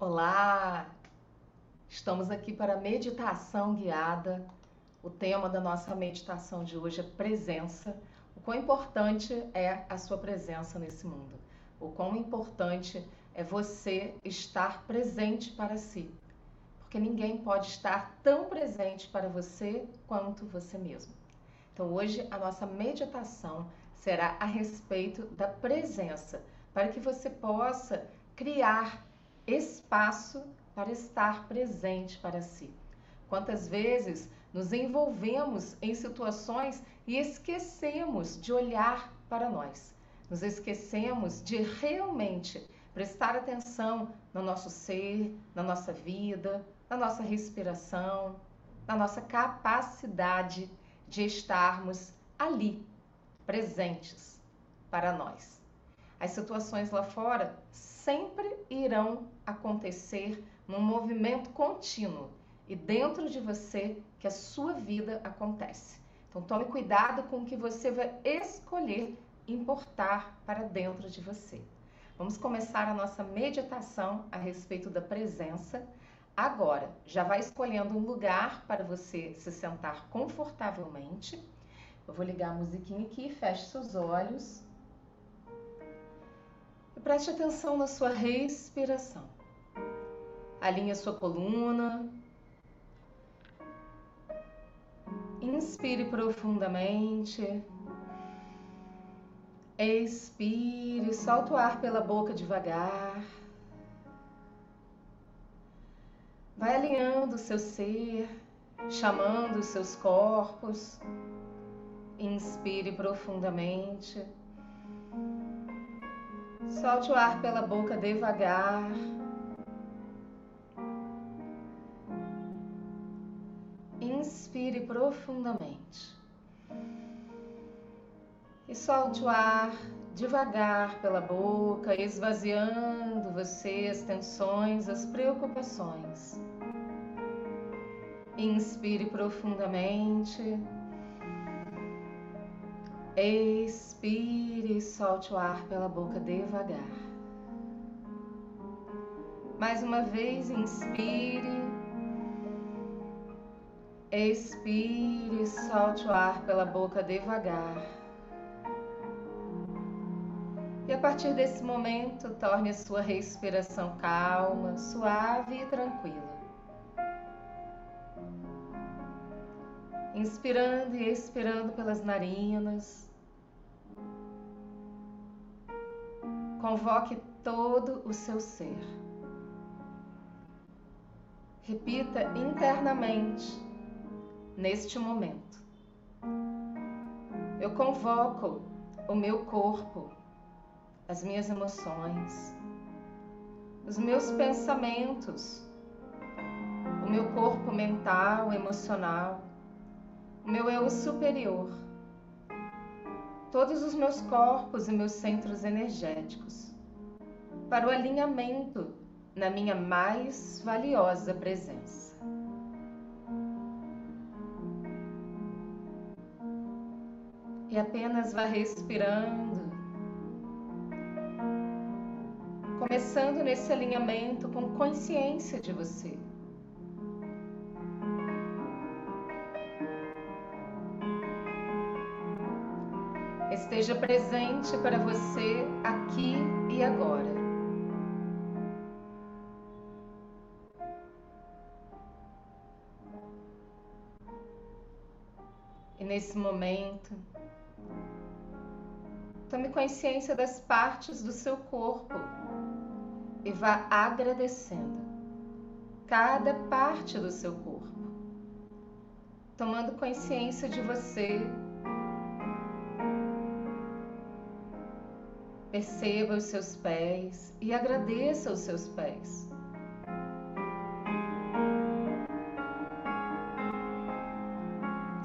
Olá! Estamos aqui para meditação guiada. O tema da nossa meditação de hoje é presença. O quão importante é a sua presença nesse mundo. O quão importante é você estar presente para si. Porque ninguém pode estar tão presente para você quanto você mesmo. Então, hoje a nossa meditação será a respeito da presença, para que você possa criar espaço para estar presente para si. Quantas vezes nos envolvemos em situações e esquecemos de olhar para nós, nos esquecemos de realmente prestar atenção no nosso ser, na nossa vida, na nossa respiração, na nossa capacidade de estarmos ali, presentes para nós. As situações lá fora sempre irão acontecer num movimento contínuo e dentro de você que a sua vida acontece. Então tome cuidado com o que você vai escolher importar para dentro de você. Vamos começar a nossa meditação a respeito da presença. Agora, já vai escolhendo um lugar para você se sentar confortavelmente. Eu vou ligar a musiquinha aqui, feche seus olhos. Preste atenção na sua respiração. Alinhe a sua coluna. Inspire profundamente. Expire, solta o ar pela boca devagar. Vai alinhando o seu ser, chamando os seus corpos. Inspire profundamente. Solte o ar pela boca devagar. Inspire profundamente. E solte o ar devagar pela boca, esvaziando você as tensões, as preocupações. Inspire profundamente. Expire e solte o ar pela boca devagar. Mais uma vez, inspire. Expire e solte o ar pela boca devagar. E a partir desse momento, torne a sua respiração calma, suave e tranquila. Inspirando e expirando pelas narinas. Convoque todo o seu ser. Repita internamente, neste momento. Eu convoco o meu corpo, as minhas emoções, os meus pensamentos, o meu corpo mental, emocional, o meu eu superior todos os meus corpos e meus centros energéticos para o alinhamento na minha mais valiosa presença. E apenas vá respirando, começando nesse alinhamento com consciência de você. Esteja presente para você aqui e agora. E nesse momento, tome consciência das partes do seu corpo e vá agradecendo cada parte do seu corpo, tomando consciência de você Perceba os seus pés e agradeça os seus pés.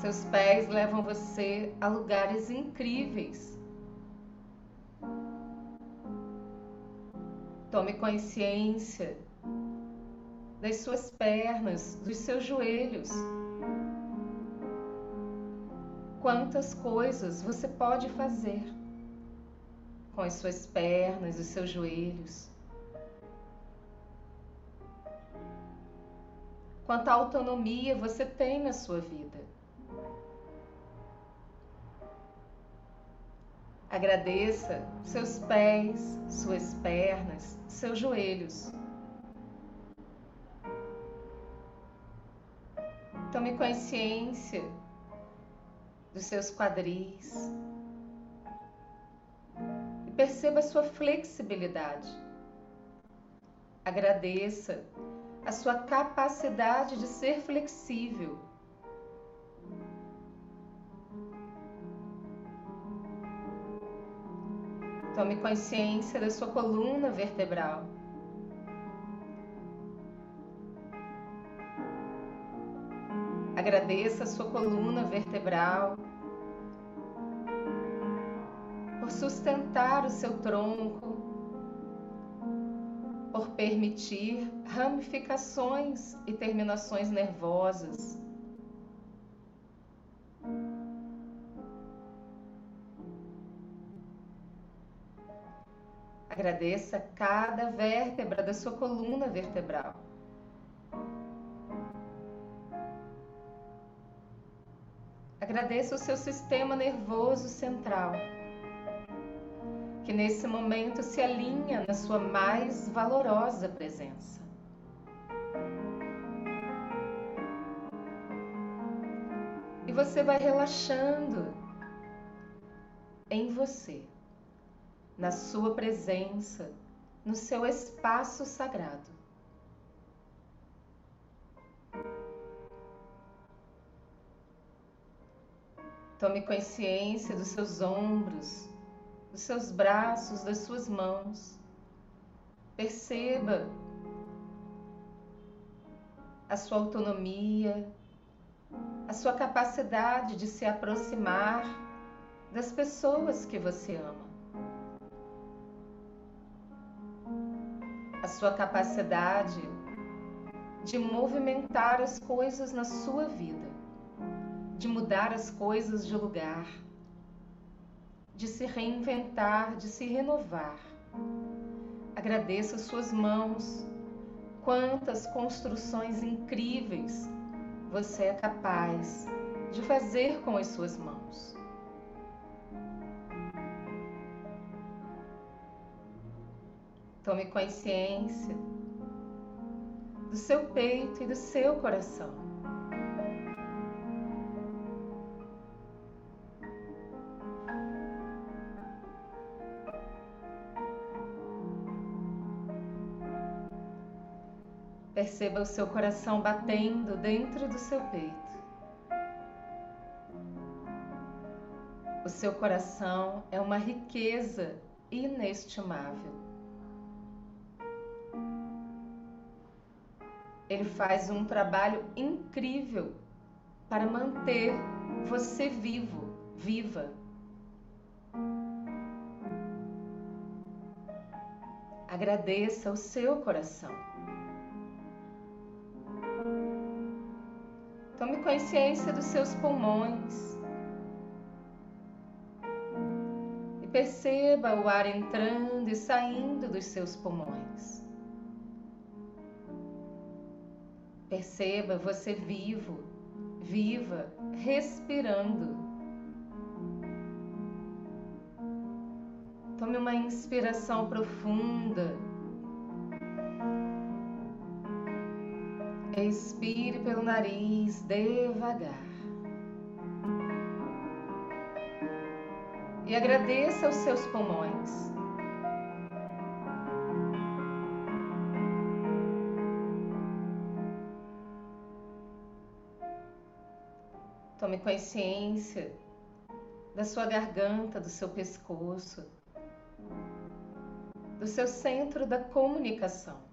Seus pés levam você a lugares incríveis. Tome consciência das suas pernas, dos seus joelhos. Quantas coisas você pode fazer com as suas pernas, os seus joelhos. quanta autonomia você tem na sua vida. Agradeça seus pés, suas pernas, seus joelhos. Tome consciência dos seus quadris perceba a sua flexibilidade. Agradeça a sua capacidade de ser flexível. Tome consciência da sua coluna vertebral. Agradeça a sua coluna vertebral por sustentar o seu tronco, por permitir ramificações e terminações nervosas. Agradeça cada vértebra da sua coluna vertebral. Agradeça o seu sistema nervoso central que nesse momento se alinha na sua mais valorosa presença. E você vai relaxando em você, na sua presença, no seu espaço sagrado. Tome consciência dos seus ombros, dos seus braços, das suas mãos. Perceba a sua autonomia, a sua capacidade de se aproximar das pessoas que você ama. A sua capacidade de movimentar as coisas na sua vida, de mudar as coisas de lugar de se reinventar, de se renovar. Agradeça suas mãos. Quantas construções incríveis você é capaz de fazer com as suas mãos. Tome consciência do seu peito e do seu coração. Perceba o seu coração batendo dentro do seu peito. O seu coração é uma riqueza inestimável. Ele faz um trabalho incrível para manter você vivo, viva. Agradeça o seu coração. Tome consciência dos seus pulmões. E perceba o ar entrando e saindo dos seus pulmões. Perceba você vivo, viva, respirando. Tome uma inspiração profunda Expire pelo nariz devagar. E agradeça aos seus pulmões. Tome consciência da sua garganta, do seu pescoço, do seu centro da comunicação.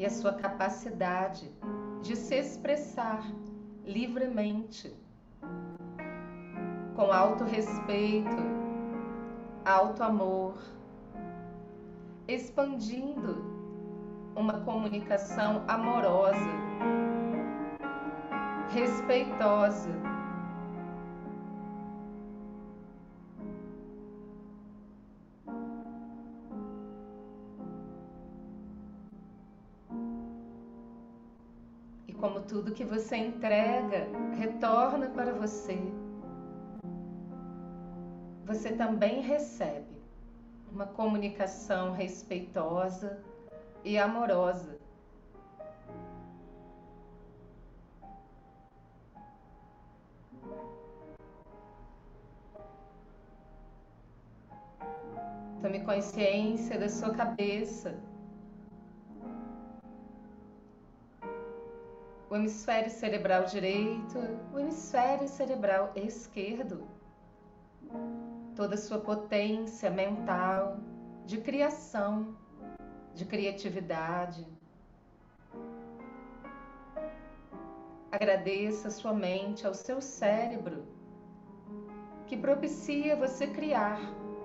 E a sua capacidade de se expressar livremente, com alto respeito, alto amor, expandindo uma comunicação amorosa, respeitosa tudo que você entrega retorna para você, você também recebe uma comunicação respeitosa e amorosa. Tome consciência da sua cabeça. O hemisfério cerebral direito, o hemisfério cerebral esquerdo toda a sua potência mental, de criação, de criatividade. Agradeça sua mente ao seu cérebro, que propicia você criar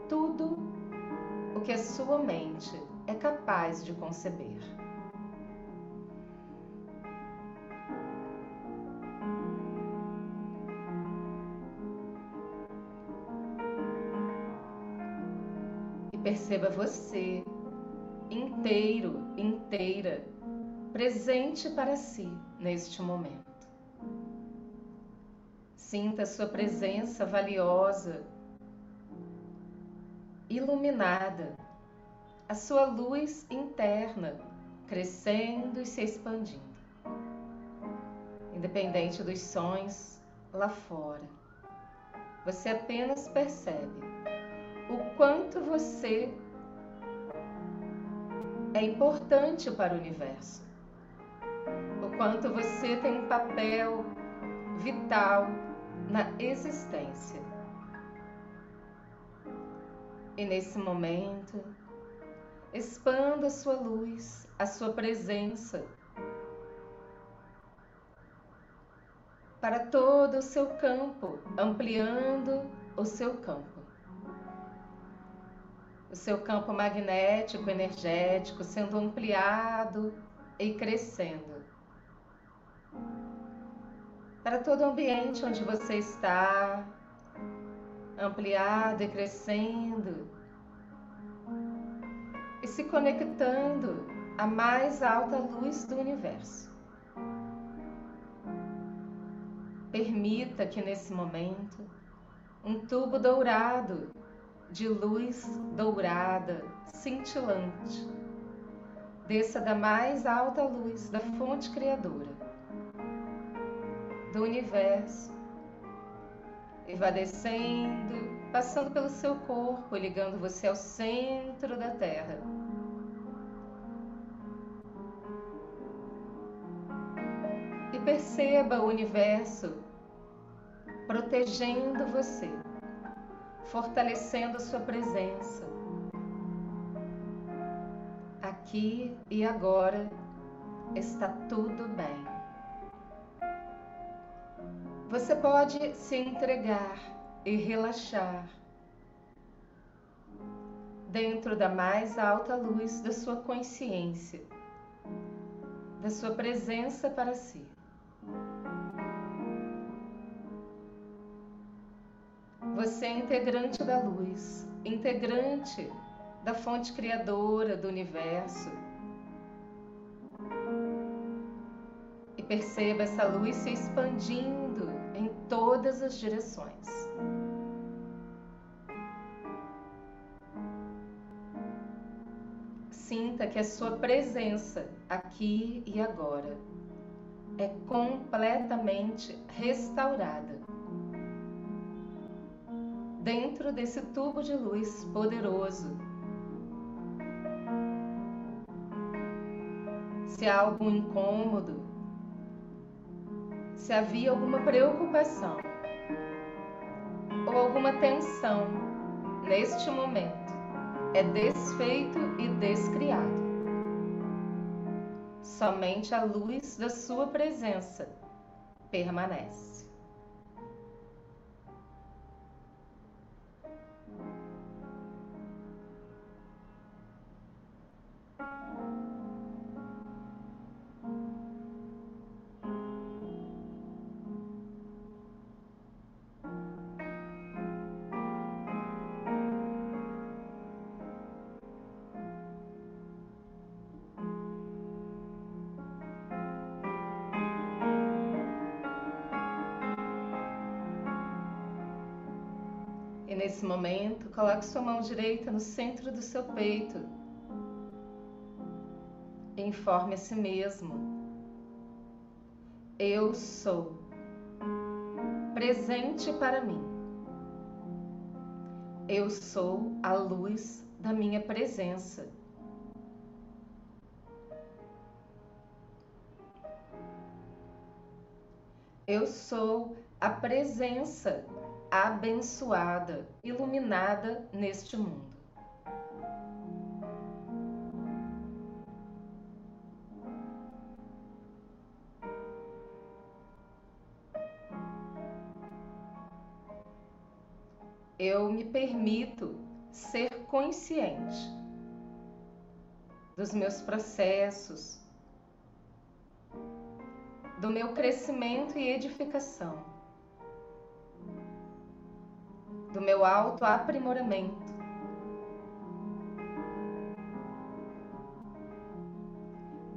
tudo o que a sua mente é capaz de conceber. Perceba você inteiro, inteira, presente para si neste momento. Sinta sua presença valiosa, iluminada, a sua luz interna crescendo e se expandindo. Independente dos sons lá fora, você apenas percebe o quanto você é importante para o universo, o quanto você tem um papel vital na existência. E nesse momento, expanda a sua luz, a sua presença para todo o seu campo, ampliando o seu campo o seu campo magnético, energético sendo ampliado e crescendo. Para todo o ambiente onde você está, ampliado e crescendo, e se conectando à mais alta luz do universo. Permita que nesse momento um tubo dourado de luz dourada, cintilante. Desça da mais alta luz da fonte criadora do universo e passando pelo seu corpo, ligando você ao centro da Terra. E perceba o universo protegendo você fortalecendo a sua presença. Aqui e agora está tudo bem. Você pode se entregar e relaxar dentro da mais alta luz da sua consciência, da sua presença para si. Você é integrante da luz, integrante da fonte criadora do universo. E perceba essa luz se expandindo em todas as direções. Sinta que a sua presença aqui e agora é completamente restaurada dentro desse tubo de luz poderoso. Se há algum incômodo, se havia alguma preocupação ou alguma tensão neste momento, é desfeito e descriado. Somente a luz da sua presença permanece. Nesse momento, coloque sua mão direita no centro do seu peito. E informe a si mesmo. Eu sou presente para mim. Eu sou a luz da minha presença. Eu sou a presença abençoada, iluminada neste mundo. Eu me permito ser consciente dos meus processos, do meu crescimento e edificação, do meu autoaprimoramento.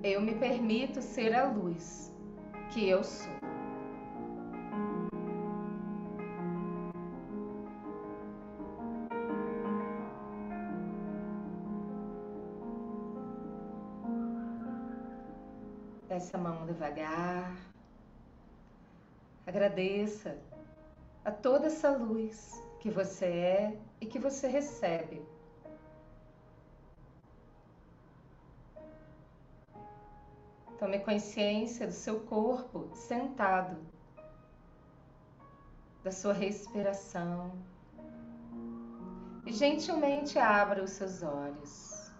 Eu me permito ser a luz que eu sou. Desce mão devagar. Agradeça a toda essa luz que você é e que você recebe. Tome consciência do seu corpo sentado, da sua respiração e gentilmente abra os seus olhos.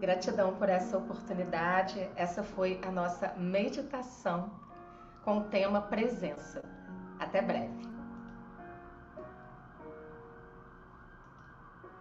Gratidão por essa oportunidade. Essa foi a nossa meditação com o tema presença. Até breve.